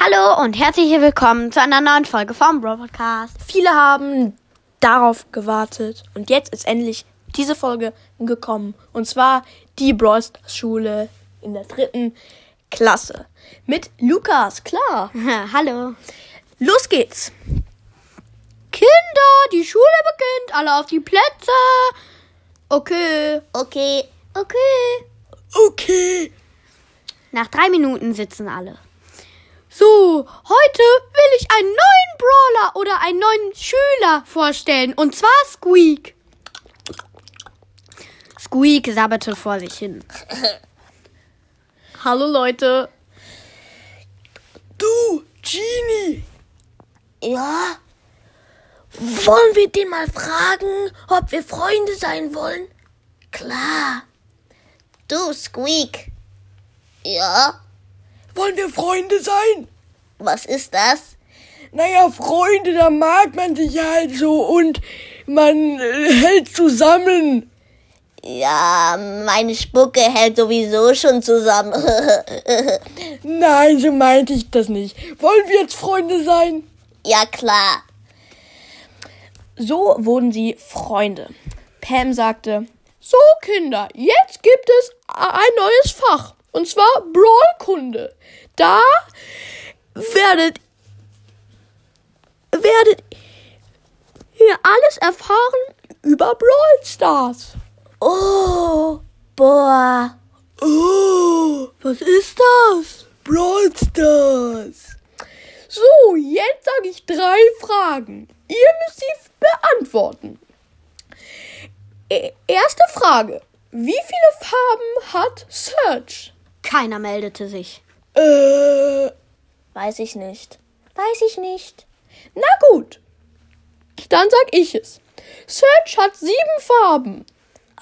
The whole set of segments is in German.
Hallo und herzlich willkommen zu einer neuen Folge vom Bro Podcast. Viele haben darauf gewartet und jetzt ist endlich diese Folge gekommen. Und zwar die Brawl Schule in der dritten Klasse. Mit Lukas, klar. Hallo. Los geht's. Kinder, die Schule beginnt. Alle auf die Plätze. Okay. Okay, Okay. Okay. Nach drei Minuten sitzen alle. So, heute will ich einen neuen Brawler oder einen neuen Schüler vorstellen. Und zwar Squeak. Squeak sabberte vor sich hin. Hallo Leute. Du, Genie. ja. Wollen wir den mal fragen, ob wir Freunde sein wollen? Klar. Du, Squeak. Ja, Wollen wir Freunde sein? Was ist das? Naja, Freunde, da mag man sich halt so und man äh, hält zusammen. Ja, meine Spucke hält sowieso schon zusammen. Nein, so meinte ich das nicht. Wollen wir jetzt Freunde sein? ja, klar. So wurden sie Freunde. Pam sagte, so Kinder, jetzt gibt es ein neues Fach. Und zwar Brawlkunde. Da werdet, werdet ihr alles erfahren über Brawl Stars. Oh, boah. Oh, Was ist das? Brawl Stars. So, jetzt sage ich drei Fragen. Ihr müsst sie beantworten. E- Erste Frage. Wie viele Farben hat Search? Keiner meldete sich. Äh, Weiß ich nicht. Weiß ich nicht. Na gut. Dann sag ich es. Search hat sieben Farben.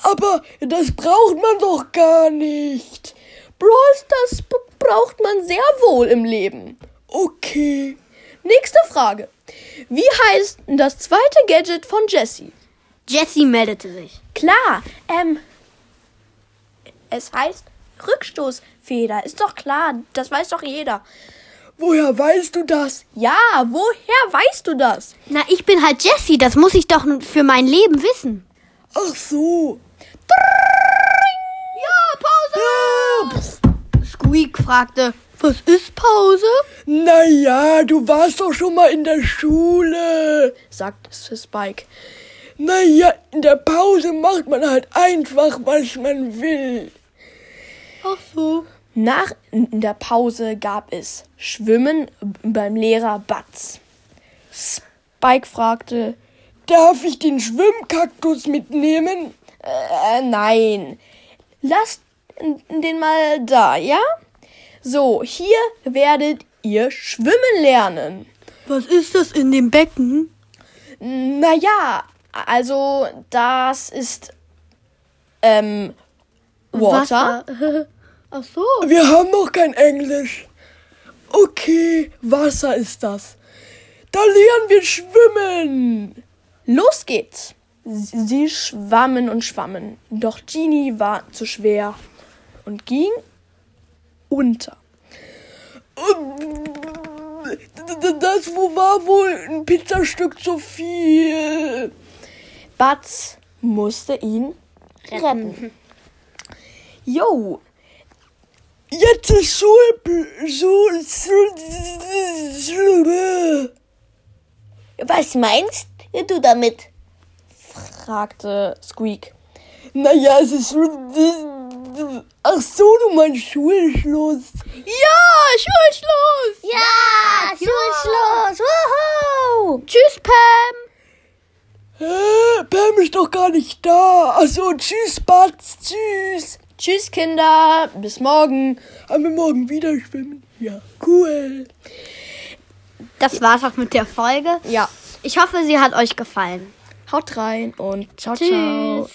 aber das braucht man doch gar nicht. Brawl Stars b- braucht man sehr wohl im Leben. Okay. Nächste Frage. Wie heißt das zweite Gadget von Jessie? Jessie meldete sich. Klar, ähm, es heißt Rückstoßfeder. Ist doch klar, das weiß doch jeder. Woher weißt du das? Ja, woher weißt du das? Na, ich bin halt Jessie. Das muss ich doch für mein Leben wissen. Ach so. Ja, Pause! Squeak fragte, was ist Pause? Naja, du warst doch schon mal in der Schule. sagt Spike. Naja, in der Pause macht man halt einfach, was man will. Ach so. Nach der Pause gab es Schwimmen beim Lehrer Batz. Spike fragte, Darf ich den Schwimmkaktus mitnehmen? äh, nein, lasst den mal da, ja? So, hier werdet ihr schwimmen lernen. Was ist das in dem Becken? Naja, also das ist ähm Water. Wasser. Ach so. Wir haben noch kein Englisch. Okay, Wasser ist das. Da lernen wir schwimmen. Los geht's. Sie schwammen und schwammen, doch Genie war zu schwer und ging unter. Das war wohl ein Pizzastück zu viel. Batz musste ihn retten. Jo, Jetzt ist Schul... Schul... Schul... Was meinst du damit? fragte Squeak. Naja, es ist. Ach so, du meinst Schulschluss. Ja, Schulschluss. Ja, Schulschluss. Wuhu! Tschüss, Pam. Hä? Pam ist doch gar nicht da. Ach so, tschüss, Batz, tschüss. Tschüss, Kinder, bis morgen. Haben wir morgen wieder schwimmen? Ja, cool. Das war's auch mit der Folge. Ja, Ich hoffe, sie hat euch gefallen. haut rein und ciao, ciao. Tschüss.